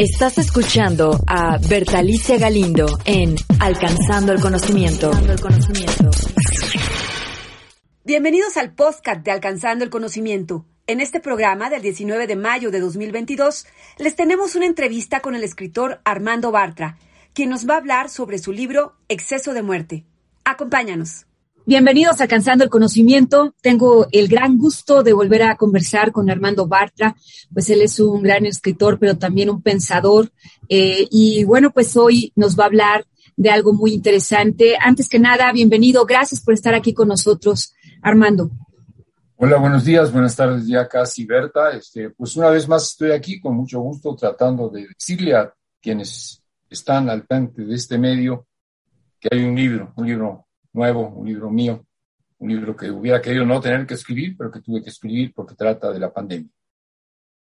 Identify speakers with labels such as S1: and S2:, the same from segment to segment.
S1: Estás escuchando a Bertalicia Galindo en Alcanzando el Conocimiento.
S2: Bienvenidos al podcast de Alcanzando el Conocimiento. En este programa del 19 de mayo de 2022 les tenemos una entrevista con el escritor Armando Bartra, quien nos va a hablar sobre su libro Exceso de Muerte. Acompáñanos. Bienvenidos a Alcanzando el Conocimiento. Tengo el gran gusto de volver a conversar con Armando Bartra, pues él es un gran escritor, pero también un pensador. Eh, y bueno, pues hoy nos va a hablar de algo muy interesante. Antes que nada, bienvenido. Gracias por estar aquí con nosotros, Armando.
S3: Hola, buenos días, buenas tardes ya casi, Berta. Este, pues una vez más estoy aquí con mucho gusto tratando de decirle a quienes están al frente de este medio que hay un libro, un libro nuevo, un libro mío, un libro que hubiera querido no tener que escribir, pero que tuve que escribir porque trata de la pandemia.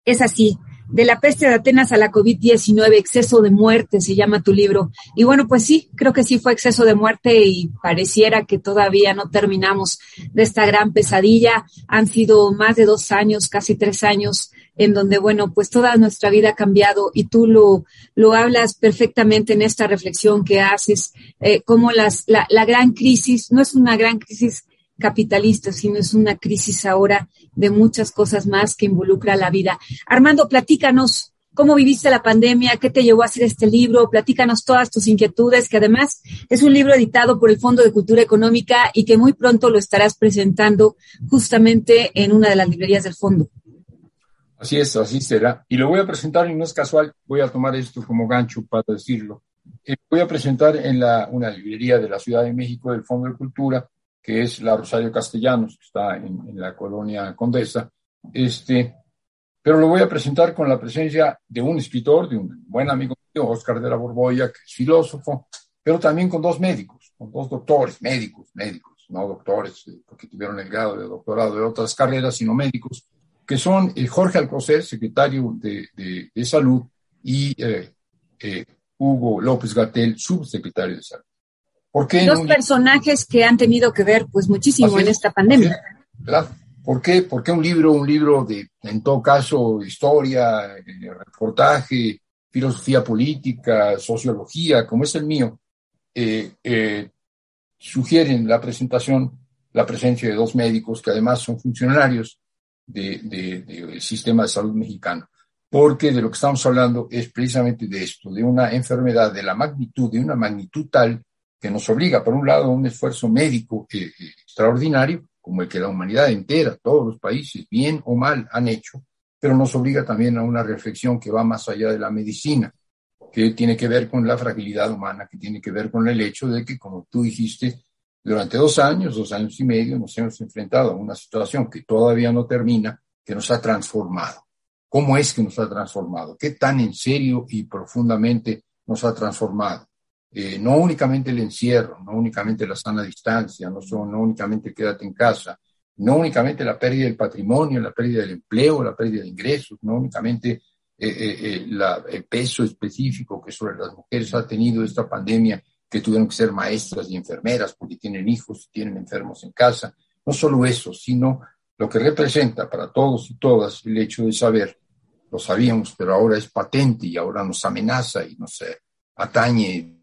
S2: Es así, de la peste de Atenas a la COVID-19, exceso de muerte se llama tu libro. Y bueno, pues sí, creo que sí fue exceso de muerte y pareciera que todavía no terminamos de esta gran pesadilla. Han sido más de dos años, casi tres años, en donde, bueno, pues toda nuestra vida ha cambiado y tú lo, lo hablas perfectamente en esta reflexión que haces, eh, como las, la, la gran crisis, no es una gran crisis capitalista, sino es una crisis ahora de muchas cosas más que involucra la vida. Armando, platícanos cómo viviste la pandemia, qué te llevó a hacer este libro, platícanos todas tus inquietudes, que además es un libro editado por el Fondo de Cultura Económica y que muy pronto lo estarás presentando justamente en una de las librerías del fondo.
S3: Así es, así será. Y lo voy a presentar, y no es casual, voy a tomar esto como gancho para decirlo. Eh, voy a presentar en la, una librería de la Ciudad de México del Fondo de Cultura que es la Rosario Castellanos, que está en, la colonia Condesa. Este, pero lo voy a presentar con la presencia de un escritor, de un buen amigo mío, Oscar de la Borbolla, que es filósofo, pero también con dos médicos, con dos doctores, médicos, médicos, no doctores, eh, porque tuvieron el grado de doctorado de otras carreras, sino médicos, que son eh, Jorge Alcocer, secretario de, de, Salud, y eh, Hugo López Gatel, subsecretario de Salud.
S2: Dos personajes que han tenido que ver pues muchísimo en esta pandemia.
S3: ¿Por qué? Porque un libro, un libro de, en todo caso, historia, eh, reportaje, filosofía política, sociología, como es el mío, eh, eh, sugieren la presentación, la presencia de dos médicos que además son funcionarios del sistema de salud mexicano. Porque de lo que estamos hablando es precisamente de esto, de una enfermedad de la magnitud, de una magnitud tal que nos obliga, por un lado, a un esfuerzo médico eh, eh, extraordinario, como el que la humanidad entera, todos los países, bien o mal, han hecho, pero nos obliga también a una reflexión que va más allá de la medicina, que tiene que ver con la fragilidad humana, que tiene que ver con el hecho de que, como tú dijiste, durante dos años, dos años y medio, nos hemos enfrentado a una situación que todavía no termina, que nos ha transformado. ¿Cómo es que nos ha transformado? ¿Qué tan en serio y profundamente nos ha transformado? Eh, no únicamente el encierro, no únicamente la sana distancia, no, son, no únicamente quédate en casa, no únicamente la pérdida del patrimonio, la pérdida del empleo, la pérdida de ingresos, no únicamente eh, eh, el peso específico que sobre las mujeres ha tenido esta pandemia, que tuvieron que ser maestras y enfermeras porque tienen hijos, tienen enfermos en casa, no solo eso, sino lo que representa para todos y todas el hecho de saber, lo sabíamos, pero ahora es patente y ahora nos amenaza y nos atañe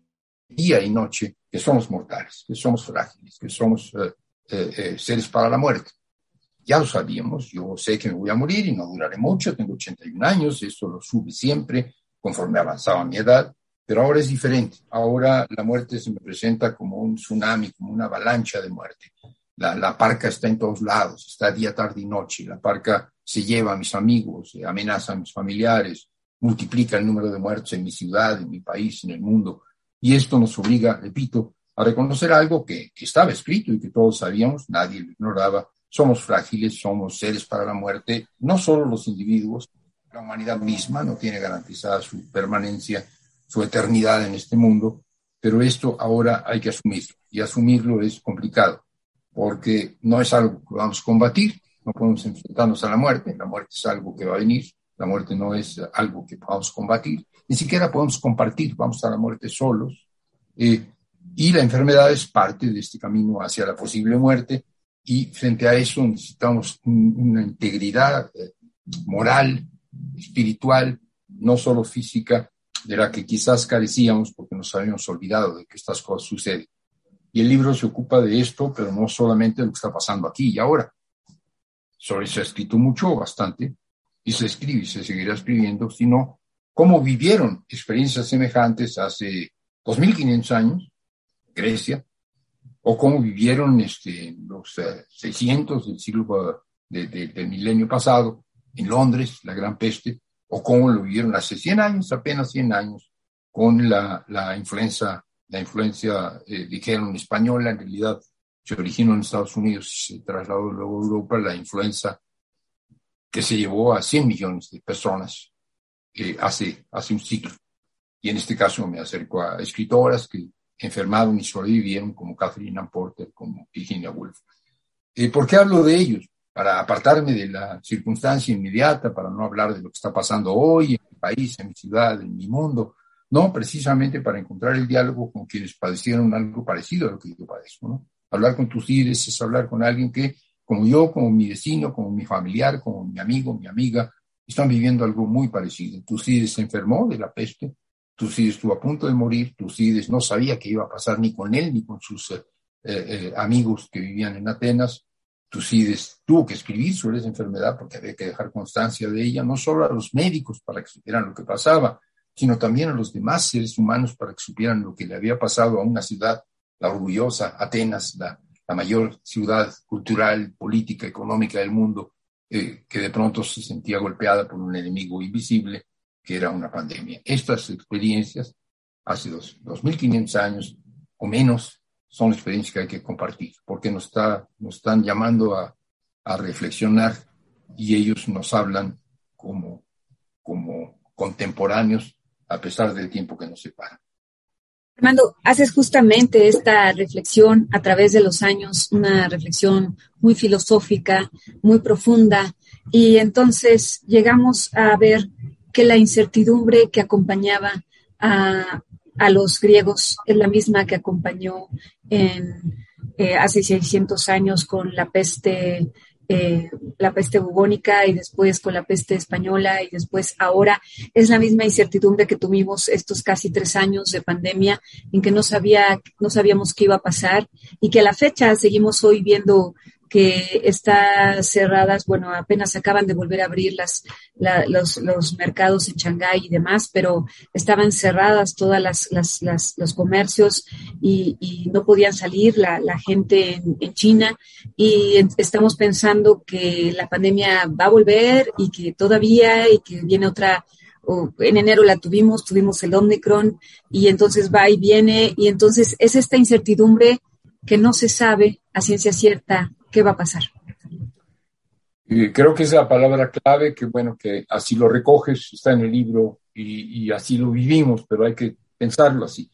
S3: día y noche que somos mortales, que somos frágiles, que somos eh, eh, eh, seres para la muerte. Ya lo sabíamos, yo sé que me voy a morir y no duraré mucho, tengo 81 años, esto lo sube siempre conforme avanzaba mi edad, pero ahora es diferente. Ahora la muerte se me presenta como un tsunami, como una avalancha de muerte. La, la parca está en todos lados, está día, tarde y noche. La parca se lleva a mis amigos, amenaza a mis familiares, multiplica el número de muertos en mi ciudad, en mi país, en el mundo. Y esto nos obliga, repito, a reconocer algo que, estaba escrito y que todos sabíamos, nadie lo ignoraba. Somos frágiles, somos seres para la muerte, no solo los individuos, la humanidad misma no tiene garantizada su permanencia, su eternidad en este mundo, pero esto ahora hay que asumirlo y asumirlo es complicado porque no es algo que vamos a combatir, no podemos enfrentarnos a la muerte, la muerte es algo que va a venir, la muerte no es algo que podamos combatir, ni siquiera podemos compartir, vamos a la muerte solos, eh, y la enfermedad es parte de este camino hacia la posible muerte, y frente a eso necesitamos una integridad eh, moral, espiritual, no solo física, de la que quizás carecíamos porque nos habíamos olvidado de que estas cosas suceden. Y el libro se ocupa de esto, pero no solamente de lo que está pasando aquí y ahora. Sobre se ha escrito mucho, bastante, y se escribe y se seguirá escribiendo, sino cómo vivieron experiencias semejantes hace 2.500 años, Grecia, o cómo vivieron este, los 600 eh, del siglo del milenio pasado en Londres, la Gran Peste, o cómo lo vivieron hace 100 años, apenas 100 años, con la, la influenza, la influencia, eh, dijeron española, en realidad se originó en Estados Unidos se trasladó luego a Europa, la influenza que se llevó a 100 millones de personas hace, hace un siglo. Y en este caso me acerco a escritoras que enfermaron y sobrevivieron, como Catherine Ann Porter, como Virginia Woolf. Eh, ¿Por qué hablo de ellos? para apartarme de la circunstancia inmediata, para no hablar de lo que está pasando hoy en mi país, en mi ciudad, en mi mundo, no, precisamente para encontrar el diálogo con quienes padecieron algo parecido a lo que yo padezco, ¿no? Hablar con tus líderes es hablar con alguien que, como yo, como mi vecino, como mi familiar, como mi amigo, mi amiga, están viviendo algo muy parecido. Tucídides se enfermó de la peste, Tucídides estuvo a punto de morir, Tucídides no sabía qué iba a pasar ni con él ni con sus eh, eh, amigos que vivían en Atenas, Tucídides tuvo que escribir sobre esa enfermedad porque había que dejar constancia de ella, no solo a los médicos para que supieran lo que pasaba, sino también a los demás seres humanos para que supieran lo que le había pasado a una ciudad, la orgullosa Atenas, la, mayor ciudad cultural, política, económica del mundo, que de pronto se sentía golpeada por un enemigo invisible que era una pandemia. Estas experiencias, hace dos, 2.500 años o menos, son experiencias que hay que compartir, porque nos, está, nos están llamando a, a reflexionar y ellos nos hablan como, como contemporáneos a pesar del tiempo que nos separa.
S2: Armando, haces justamente esta reflexión a través de los años, una reflexión muy filosófica, muy profunda, y entonces llegamos a ver que la incertidumbre que acompañaba a, a los griegos es la misma que acompañó en, eh, hace 600 años con la peste, eh, la peste bubónica y después con la peste española y después ahora. Es la misma incertidumbre que tuvimos estos casi tres años de pandemia en que no sabía, no sabíamos qué iba a pasar y que a la fecha seguimos hoy viendo que está cerradas, bueno, apenas acaban de volver a abrir las, los, los, mercados en Shanghái y demás, pero estaban cerradas todas las, las, los comercios y, y, no podían salir la, la gente en, en, China. Y estamos pensando que la pandemia va a volver y que todavía y que viene otra en enero la tuvimos, tuvimos el Omicron y entonces va y viene y entonces es esta incertidumbre que no se sabe a ciencia cierta ¿qué va a pasar?
S3: creo que es la palabra clave, que bueno, que así lo recoges, está en el libro y, así lo vivimos, pero hay que pensarlo así.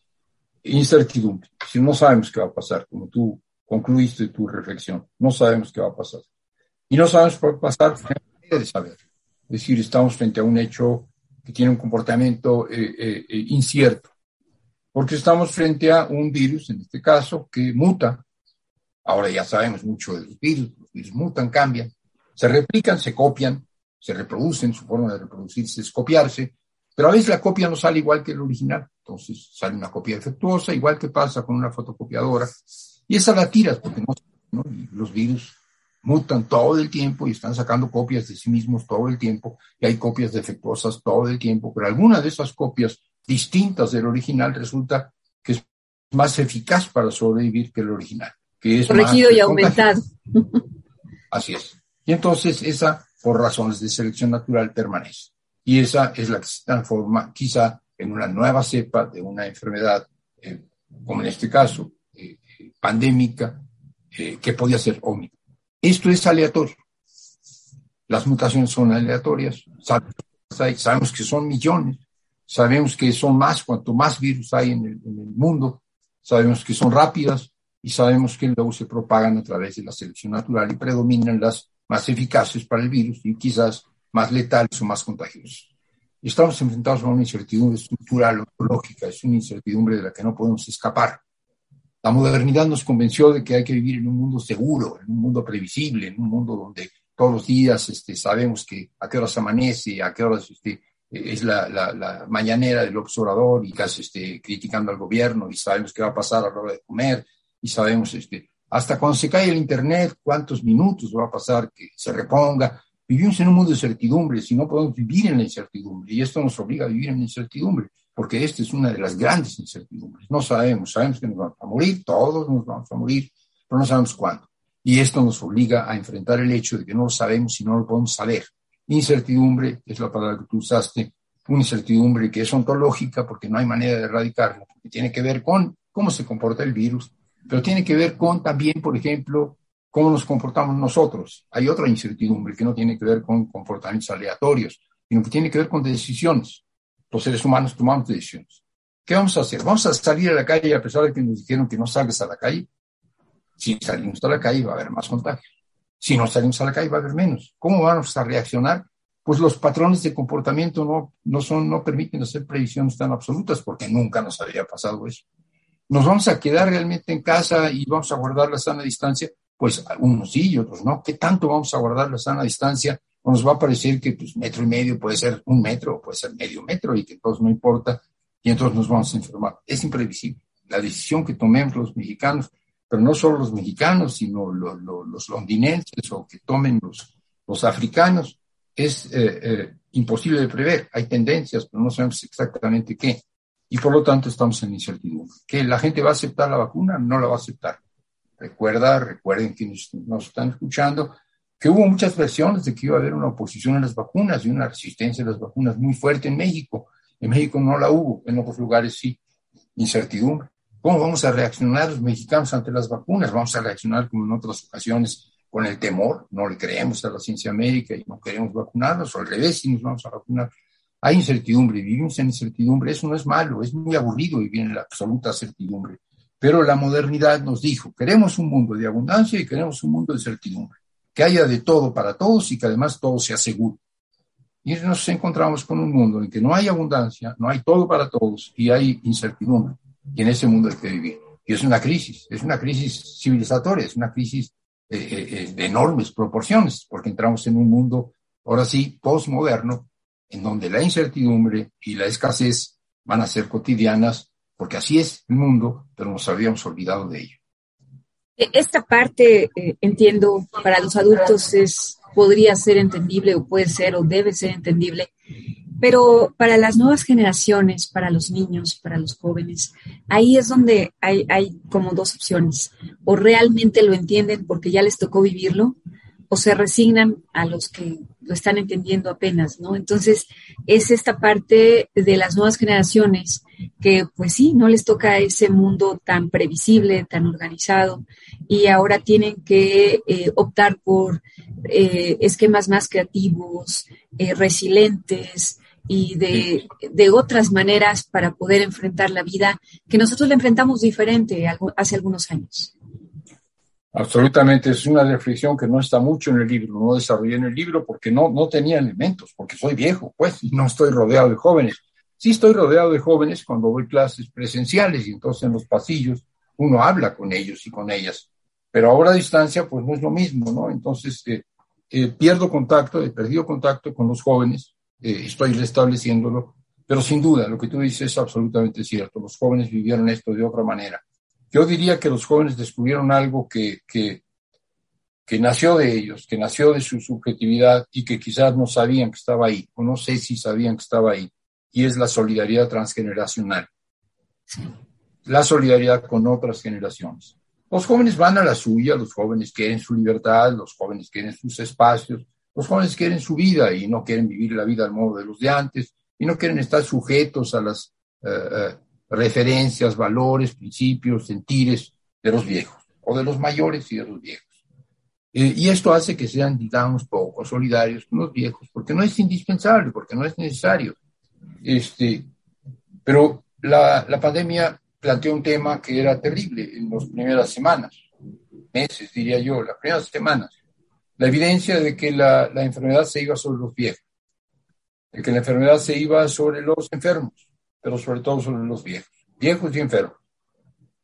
S3: Incertidumbre. Si no sabemos qué va a pasar, como tú concluiste tu reflexión, no sabemos qué va a pasar. Y no sabemos qué va a pasar, de saber. Es decir, estamos frente a un hecho que tiene un comportamiento eh, eh, eh, incierto, porque estamos frente a un virus, en este caso, que muta Ahora ya sabemos mucho de los virus, los virus mutan, cambian, se replican, se copian, se reproducen, su forma de reproducirse es copiarse, pero a veces la copia no sale igual que el original, entonces sale una copia defectuosa, igual que pasa con una fotocopiadora, y esa la tiras porque no, los virus mutan todo el tiempo y están sacando copias de sí mismos todo el tiempo, y hay copias defectuosas todo el tiempo, pero alguna de esas copias distintas del original resulta que es más eficaz para sobrevivir que el original que es
S2: corregido y aumentado.
S3: Así es. Y entonces esa, por razones de selección natural, permanece. Y esa es la que se transforma quizá en una nueva cepa de una enfermedad, eh, como en este caso, eh, pandémica, eh, que podía ser Omicron. Esto es aleatorio. Las mutaciones son aleatorias, sabemos que son millones, sabemos que son más, cuanto más virus hay en el, en el mundo, sabemos que son rápidas y sabemos que luego se propagan a través de la selección natural y predominan las más eficaces para el virus y quizás más letales o más contagiosas. Estamos enfrentados a una incertidumbre estructural, ontológica, es una incertidumbre de la que no podemos escapar. La modernidad nos convenció de que hay que vivir en un mundo seguro, en un mundo previsible, en un mundo donde todos los días este, sabemos que a qué horas amanece, a qué horas este, es la, la, la, mañanera del observador y casi este, criticando al gobierno y sabemos qué va a pasar a la hora de comer y sabemos este, hasta cuando se cae el Internet cuántos minutos va a pasar que se reponga. Vivimos en un mundo de incertidumbres y no podemos vivir en la incertidumbre y esto nos obliga a vivir en la incertidumbre porque esta es una de las grandes incertidumbres. No sabemos, sabemos que nos vamos a morir, todos nos vamos a morir, pero no sabemos cuándo. Y esto nos obliga a enfrentar el hecho de que no lo sabemos y no lo podemos saber. Incertidumbre es la palabra que tú usaste, una incertidumbre que es ontológica porque no hay manera de erradicarla, que tiene que ver con cómo se comporta el virus, pero tiene que ver con también, por ejemplo, cómo nos comportamos nosotros. Hay otra incertidumbre que no tiene que ver con comportamientos aleatorios, sino que tiene que ver con decisiones. Los seres humanos tomamos decisiones. ¿Qué vamos a hacer? ¿Vamos a salir a la calle a pesar de que nos dijeron que no salgas a la calle? Si salimos a la calle va a haber más contagios. Si no salimos a la calle va a haber menos. ¿Cómo vamos a reaccionar? Pues los patrones de comportamiento no, no, son, no permiten hacer previsiones tan absolutas porque nunca nos había pasado eso. ¿Nos vamos a quedar realmente en casa y vamos a guardar la sana distancia? Pues unos sí y otros no. ¿Qué tanto vamos a guardar la sana distancia? O nos va a parecer que pues, metro y medio puede ser un metro, puede ser medio metro y que entonces no importa y entonces nos vamos a enfermar. Es imprevisible. La decisión que tomemos los mexicanos, pero no solo los mexicanos, sino los, los londinenses o que tomen los, los africanos, es eh, eh, imposible de prever. Hay tendencias, pero no sabemos exactamente qué y por lo tanto estamos en incertidumbre. ¿Que la gente va a aceptar la vacuna? No la va a aceptar. Recuerda, recuerden que nos, están escuchando, que hubo muchas versiones de que iba a haber una oposición a las vacunas y una resistencia a las vacunas muy fuerte en México. En México no la hubo, en otros lugares sí. Incertidumbre. ¿Cómo vamos a reaccionar los mexicanos ante las vacunas? ¿Vamos a reaccionar como en otras ocasiones con el temor? No le creemos a la ciencia médica y no queremos vacunarnos, o al revés, si nos vamos a vacunar hay incertidumbre, vivimos en incertidumbre, eso no es malo, es muy aburrido vivir en la absoluta certidumbre. Pero la modernidad nos dijo, queremos un mundo de abundancia y queremos un mundo de certidumbre, que haya de todo para todos y que además todo sea seguro. Y nos encontramos con un mundo en que no hay abundancia, no hay todo para todos y hay incertidumbre. Y en ese mundo hay que vivir. Y es una crisis, es una crisis civilizatoria, es una crisis eh, eh, eh, de enormes proporciones, porque entramos en un mundo, ahora sí, postmoderno, en donde la incertidumbre y la escasez van a ser cotidianas, porque así es el mundo, pero nos habíamos olvidado de ello.
S2: E, esta parte, eh, entiendo, para los adultos es, podría ser entendible o puede ser o debe ser entendible, pero para las nuevas generaciones, para los niños, para los jóvenes, ahí es donde hay, hay como dos opciones. O realmente lo entienden porque ya les tocó vivirlo, o se resignan a los que lo están entendiendo apenas, ¿no? Entonces, es esta parte de las nuevas generaciones que, pues sí, no les toca ese mundo tan previsible, tan organizado, y ahora tienen que eh, optar por eh, esquemas más creativos, eh, resilientes y de, de, otras maneras para poder enfrentar la vida que nosotros la enfrentamos diferente hace algunos años.
S3: Absolutamente, es una reflexión que no está mucho en el libro, no desarrollé en el libro porque no, no tenía elementos, porque soy viejo, pues, y no estoy rodeado de jóvenes. Sí estoy rodeado de jóvenes cuando doy clases presenciales y entonces en los pasillos uno habla con ellos y con ellas, pero ahora a distancia pues no es lo mismo, ¿no? Entonces eh, eh, pierdo contacto, he perdido contacto con los jóvenes, eh, estoy restableciéndolo, pero sin duda lo que tú dices es absolutamente cierto, los jóvenes vivieron esto de otra manera yo diría que los jóvenes descubrieron algo que, que, que nació de ellos, que nació de su subjetividad y que quizás no sabían que estaba ahí, o no sé si sabían que estaba ahí, y es la solidaridad transgeneracional. La solidaridad con otras generaciones. Los jóvenes van a la suya, los jóvenes quieren su libertad, los jóvenes quieren sus espacios, los jóvenes quieren su vida y no quieren vivir la vida al modo de los de antes y no quieren estar sujetos a las eh, eh, referencias, valores, principios, sentires de los viejos, o de los mayores y de los viejos. Eh, y esto hace que sean, digamos, poco solidarios con los viejos, porque no es indispensable, porque no es necesario. Este, pero la, la pandemia planteó un tema que era terrible en las primeras semanas, meses, diría yo, las primeras semanas. La evidencia de que la, la enfermedad se iba sobre los viejos, de que la enfermedad se iba sobre los enfermos, pero sobre todo sobre los viejos, viejos y enfermos.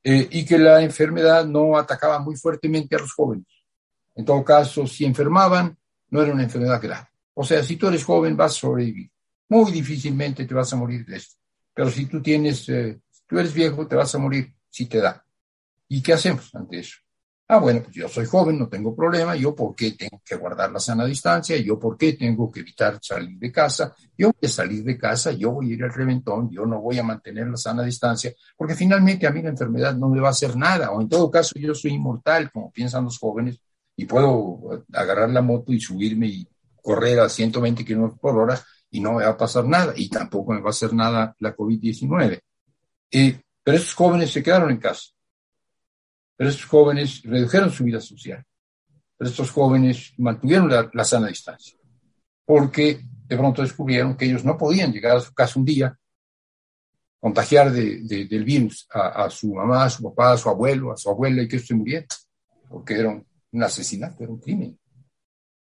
S3: Eh, y que la enfermedad no atacaba muy fuertemente a los jóvenes. En todo caso, si enfermaban, no era una enfermedad grave. O sea, si tú eres joven, vas a sobrevivir. Muy difícilmente te vas a morir de esto. Pero si tú tienes, eh, tú eres viejo, te vas a morir si te da. ¿Y qué hacemos ante eso? Ah, bueno, pues yo soy joven, no tengo problema, yo por qué tengo que guardar la sana distancia, yo por qué tengo que evitar salir de casa, yo voy a salir de casa, yo voy a ir al reventón, yo no voy a mantener la sana distancia, porque finalmente a mí la enfermedad no me va a hacer nada, o en todo caso yo soy inmortal, como piensan los jóvenes, y puedo agarrar la moto y subirme y correr a 120 kilómetros por hora y no me va a pasar nada, y tampoco me va a hacer nada la COVID-19. Eh, pero esos jóvenes se quedaron en casa pero estos jóvenes redujeron su vida social. Pero estos jóvenes mantuvieron la, sana distancia. Porque de pronto descubrieron que ellos no podían llegar a su casa un día, contagiar del virus a, su mamá, a su papá, a su abuelo, a su abuela y que se muriera. Porque era un, asesinato, era un crimen.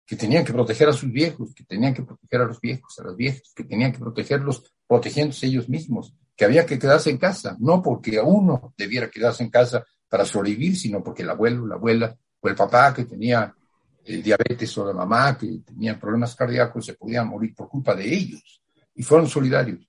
S3: Que tenían que proteger a sus viejos, que tenían que proteger a los viejos, a las viejas, que tenían que protegerlos protegiéndose ellos mismos, que había que quedarse en casa, no porque a uno debiera quedarse en casa para sobrevivir, sino porque el abuelo, la abuela o el papá que tenía eh, diabetes o la mamá que tenía problemas cardíacos se podían morir por culpa de ellos y fueron solidarios.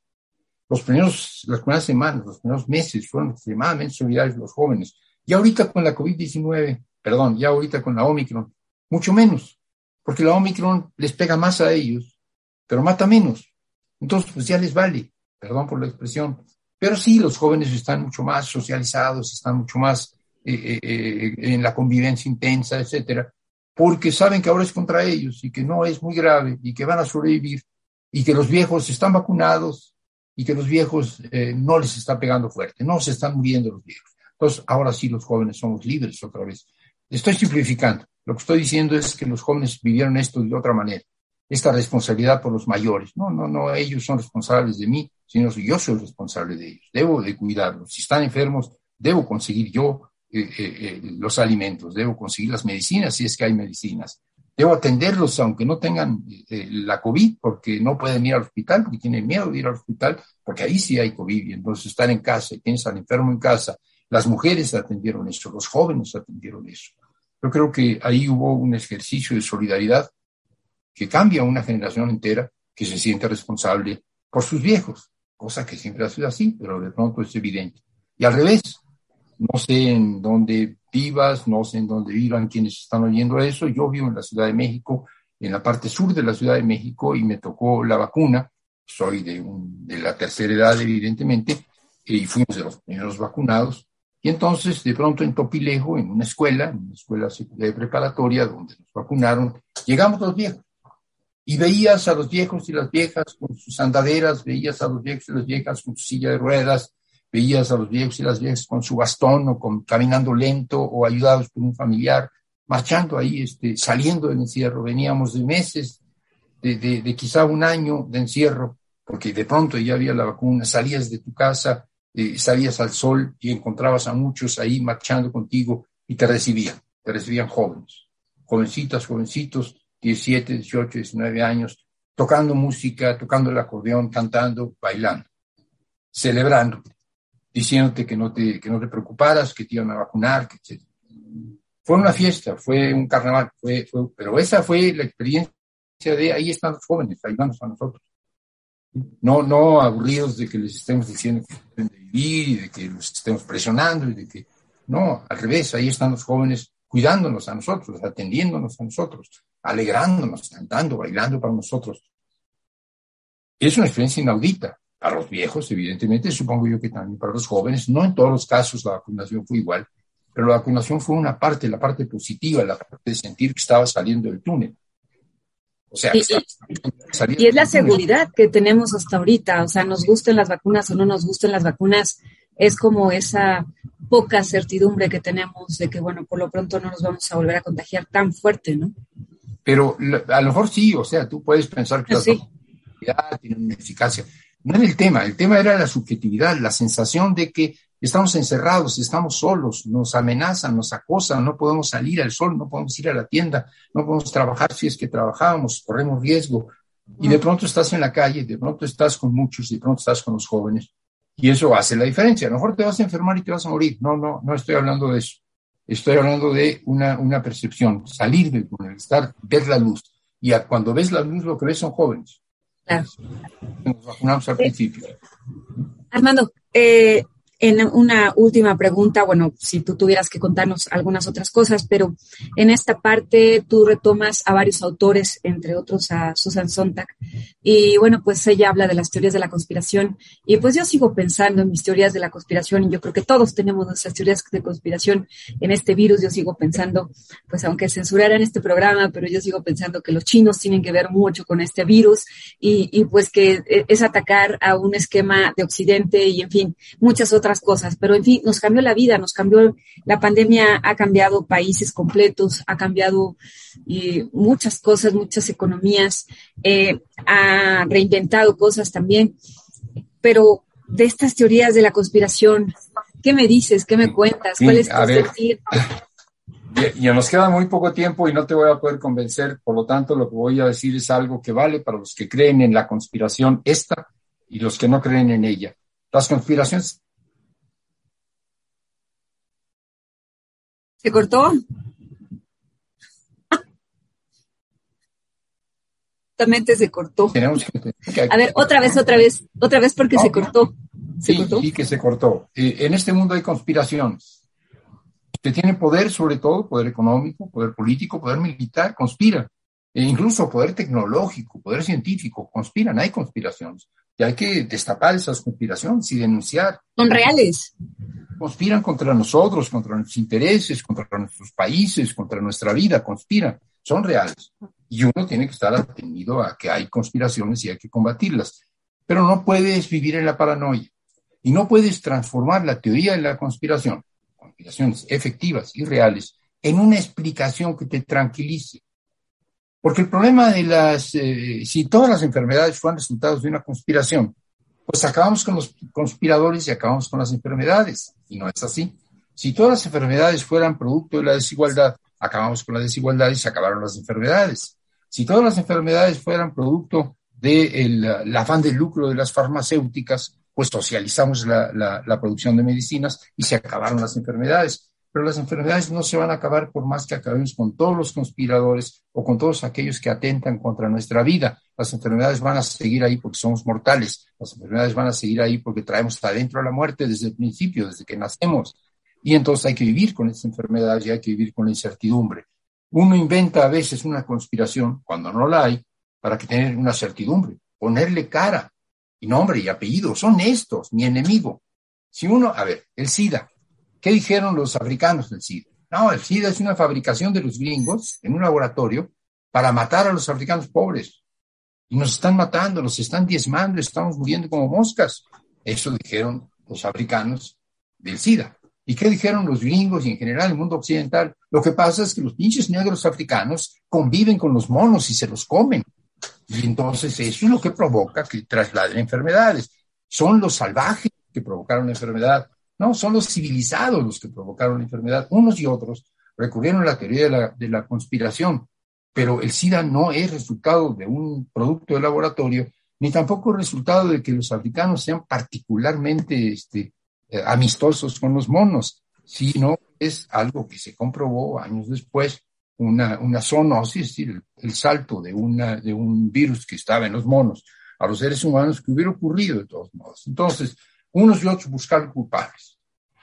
S3: Los primeros, las primeras semanas, los primeros meses fueron extremadamente solidarios los jóvenes. Y ahorita con la COVID-19, perdón, ya ahorita con la Omicron, mucho menos, porque la Omicron les pega más a ellos, pero mata menos. Entonces, pues ya les vale, perdón por la expresión, pero sí, los jóvenes están mucho más socializados, están mucho más eh, eh, eh, en la convivencia intensa, etcétera, porque saben que ahora es contra ellos y que no es muy grave y que van a sobrevivir y que los viejos están vacunados y que los viejos no les está pegando fuerte, no se están muriendo los viejos. Entonces, ahora sí los jóvenes somos libres otra vez. Estoy simplificando. Lo que estoy diciendo es que los jóvenes vivieron esto de otra manera esta responsabilidad por los mayores. No, no, no, ellos son responsables de mí, sino yo soy responsable de ellos. Debo de cuidarlos. Si están enfermos, debo conseguir yo eh, eh, eh, los alimentos, debo conseguir las medicinas si es que hay medicinas. Debo atenderlos aunque no tengan la COVID, porque no pueden ir al hospital, porque tienen miedo de ir al hospital, porque ahí sí hay COVID, y entonces están en casa y tienes enfermo en casa. Las mujeres atendieron eso, los jóvenes atendieron eso. Yo creo que ahí hubo un ejercicio de solidaridad que cambia una generación entera que se siente responsable por sus viejos, cosa que siempre ha sido así, pero de pronto es evidente. Y al revés, no sé en dónde vivas, no sé en dónde vivan quienes están oyendo eso. Yo vivo en la Ciudad de México, en la parte sur de la Ciudad de México, y me tocó la vacuna. Soy de, de la tercera edad, evidentemente, y fuimos de los primeros vacunados. Y entonces, de pronto en Topilejo, en una escuela, en una escuela de preparatoria donde nos vacunaron, llegamos los viejos y veías a los viejos y las viejas con sus andaderas, veías a los viejos y las viejas con su silla de ruedas, veías a los viejos y las viejas con su bastón o con, caminando lento o ayudados por un familiar, marchando ahí, este, saliendo del encierro. Veníamos de meses, de, de, quizá un año de encierro, porque de pronto ya había la vacuna, salías de tu casa, eh, salías al sol y encontrabas a muchos ahí marchando contigo y te recibían, te recibían jóvenes, jovencitas, jovencitos, 17, 18, 19 años, tocando música, tocando el acordeón, cantando, bailando, celebrando, diciéndote que no te, que no te preocuparas, que te iban a vacunar, etc. Fue una fiesta, fue un carnaval, fue, pero esa fue la experiencia de ahí están los jóvenes, ayudándonos a nosotros. No, no aburridos de que les estemos diciendo que deben de vivir y de que los estemos presionando y de que, no, al revés, ahí están los jóvenes cuidándonos a nosotros, atendiéndonos a nosotros, alegrándonos, cantando, bailando para nosotros. Es una experiencia inaudita. Para los viejos, evidentemente, supongo yo que también para los jóvenes, no en todos los casos la vacunación fue igual, pero la vacunación fue una parte, la parte positiva, la parte de sentir que estaba saliendo del túnel.
S2: O sea, y, y es la seguridad que tenemos hasta ahorita, o sea, nos gusten las vacunas o no nos gusten las vacunas, es como esa poca certidumbre que tenemos de que, bueno, por lo pronto no nos vamos a volver a contagiar tan fuerte, ¿no?
S3: Pero a lo mejor sí, o sea, tú puedes pensar que
S2: sí.
S3: la tiene una eficacia. No era el tema, el tema era la subjetividad, la sensación de que estamos encerrados, estamos solos, nos amenazan, nos acosan, no podemos salir al sol, no podemos ir a la tienda, no podemos trabajar si es que trabajábamos, corremos riesgo. Y de pronto estás en la calle, de pronto estás con muchos, de pronto estás con los jóvenes. Y eso hace la diferencia. A lo mejor te vas a enfermar y te vas a morir. No, no, no estoy hablando de eso. Estoy hablando de una, una percepción, salir del estar, ver la luz. Y cuando ves la luz, lo que ves son jóvenes. Claro. Nos vacunamos al principio.
S2: Armando, eh, en una última pregunta, bueno, si tú tuvieras que contarnos algunas otras cosas, pero en esta parte tú retomas a varios autores, entre otros a Susan Sontag, y bueno, pues ella habla de las teorías de la conspiración, y pues yo sigo pensando en mis teorías de la conspiración, y yo creo que todos tenemos nuestras teorías de conspiración en este virus, yo sigo pensando, pues aunque censuraran este programa, pero yo sigo pensando que los chinos tienen que ver mucho con este virus, y, y pues que es atacar a un esquema de Occidente, y en fin, muchas otras cosas, pero en fin, nos cambió la vida, nos cambió, la pandemia ha cambiado países completos, ha cambiado muchas cosas, muchas economías, eh, ha reinventado cosas también, pero de estas teorías de la conspiración, ¿qué me dices? ¿Qué me cuentas? ¿Cuál es tu sentir?
S3: Ya nos queda muy poco tiempo y no te voy a poder convencer, por lo tanto lo que voy a decir es algo que vale para los que creen en la conspiración esta y los que no creen en ella. Las conspiraciones
S2: ¿Se cortó? Justamente se cortó. A ver, otra vez, otra vez, otra vez porque se cortó.
S3: ¿Se sí, cortó? sí, que se cortó. Eh, en este mundo hay conspiraciones. Usted tiene poder, sobre todo, poder económico, poder político, poder militar, conspira. E incluso poder tecnológico, poder científico, conspiran, hay conspiraciones. Y hay que destapar esas conspiraciones y denunciar.
S2: Son reales
S3: conspiran contra nosotros, contra nuestros intereses, contra nuestros países, contra nuestra vida, conspiran, son reales. Y uno tiene que estar atendido a que hay conspiraciones y hay que combatirlas. Pero no puedes vivir en la paranoia y no puedes transformar la teoría de la conspiración, conspiraciones efectivas y reales, en una explicación que te tranquilice. Porque el problema de las, eh, si todas las enfermedades fueran resultados de una conspiración, pues acabamos con los conspiradores y acabamos con las enfermedades. Y no es así. Si todas las enfermedades fueran producto de la desigualdad, acabamos con la desigualdad y se acabaron las enfermedades. Si todas las enfermedades fueran producto del afán de lucro de las farmacéuticas, pues socializamos la, la producción de medicinas y se acabaron las enfermedades pero las enfermedades no se van a acabar por más que acabemos con todos los conspiradores o con todos aquellos que atentan contra nuestra vida. Las enfermedades van a seguir ahí porque somos mortales. Las enfermedades van a seguir ahí porque traemos adentro la muerte desde el principio, desde que nacemos. Y entonces hay que vivir con esas enfermedades y hay que vivir con la incertidumbre. Uno inventa a veces una conspiración cuando no la hay para que tener una certidumbre, ponerle cara y nombre y apellido. Son estos, mi enemigo. Si uno, a ver, el SIDA, ¿Qué dijeron los africanos del SIDA? No, el SIDA es una fabricación de los gringos en un laboratorio para matar a los africanos pobres. Y nos están matando, nos están diezmando, estamos muriendo como moscas. Eso dijeron los africanos del SIDA. ¿Y qué dijeron los gringos y en general el mundo occidental? Lo que pasa es que los pinches negros africanos conviven con los monos y se los comen. Y entonces eso es lo que provoca que trasladen enfermedades. Son los salvajes que provocaron la enfermedad. No, son los civilizados los que provocaron la enfermedad. Unos y otros recurrieron a la teoría de la, conspiración, pero el SIDA no es resultado de un producto de laboratorio, ni tampoco resultado de que los africanos sean particularmente este, eh, amistosos con los monos, sino es algo que se comprobó años después, una, una zoonosis, es decir, el, el, salto de, una, de un virus que estaba en los monos a los seres humanos que hubiera ocurrido de todos modos. Entonces, unos y otros buscar culpables.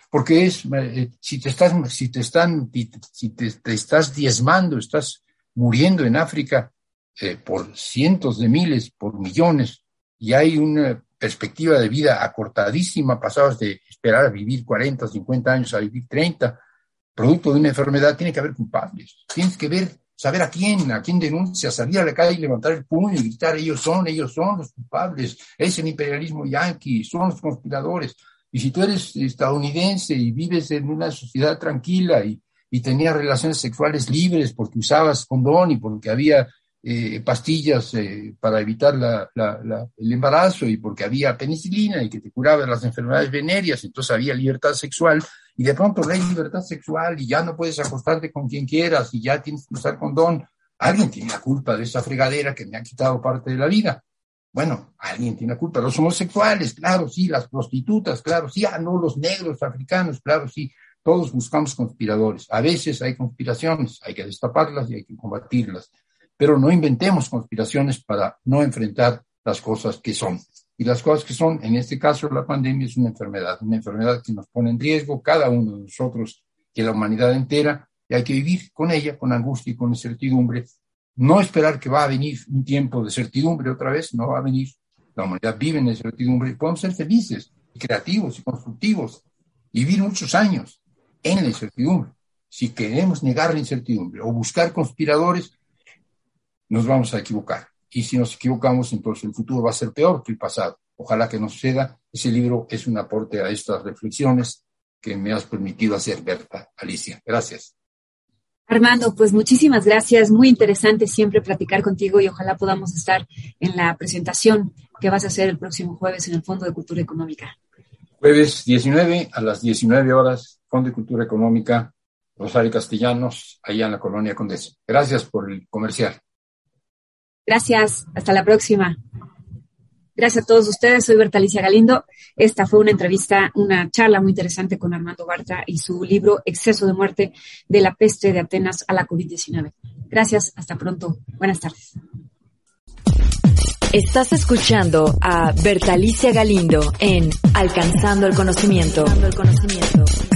S3: Porque es, eh, si te estás, si te están, si te, estás diezmando, estás muriendo en África eh, por cientos de miles, por millones, y hay una perspectiva de vida acortadísima, pasados de esperar a vivir 40, 50 años a vivir 30, producto de una enfermedad, tiene que haber culpables. Tienes que ver, saber a quién, a quién denuncia, salir a la calle y levantar el puño y gritar, ellos son, ellos son los culpables, es el imperialismo yanqui, son los conspiradores. Y si tú eres estadounidense y vives en una sociedad tranquila y, y tenías relaciones sexuales libres porque usabas condón y porque había eh, pastillas eh, para evitar el embarazo y porque había penicilina y que te curaba las enfermedades venéreas, entonces había libertad sexual y de pronto hay libertad sexual y ya no puedes acostarte con quien quieras y ya tienes que usar condón. Alguien tiene la culpa de esa fregadera que me ha quitado parte de la vida. Bueno, alguien tiene la culpa. Los homosexuales, claro, sí, las prostitutas, claro, sí, ah, no, los negros africanos, claro, sí. Todos buscamos conspiradores. A veces hay conspiraciones, hay que destaparlas y hay que combatirlas pero no inventemos conspiraciones para no enfrentar las cosas que son. Y las cosas que son, en este caso, la pandemia es una enfermedad, una enfermedad que nos pone en riesgo cada uno de nosotros, que la humanidad entera, y hay que vivir con ella, con angustia y con incertidumbre. No esperar que va a venir un tiempo de certidumbre otra vez, no va a venir. La humanidad vive en incertidumbre y podemos ser felices, y creativos y constructivos, vivir muchos años en la incertidumbre. Si queremos negar la incertidumbre o buscar conspiradores, nos vamos a equivocar. Y si nos equivocamos, entonces el futuro va a ser peor que el pasado. Ojalá que no suceda. Ese libro es un aporte a estas reflexiones que me has permitido hacer, Berta, Alicia. Gracias.
S2: Armando, pues muchísimas gracias. Muy interesante siempre platicar contigo y ojalá podamos estar en la presentación que vas a hacer el próximo jueves en el Fondo de Cultura Económica.
S3: Jueves 19 a las 19 horas, Fondo de Cultura Económica, Rosario Castellanos, allá en la Colonia Condesa. Gracias por el comercial.
S2: Gracias, hasta la próxima. Gracias a todos ustedes, soy Bertalicia Galindo. Esta fue una entrevista, una charla muy interesante con Armando Barta y su libro Exceso de muerte de la peste de Atenas a la COVID-19. Gracias, hasta pronto. Buenas tardes.
S1: Estás escuchando a Bertalicia Galindo en Alcanzando el Conocimiento. Alcanzando el conocimiento.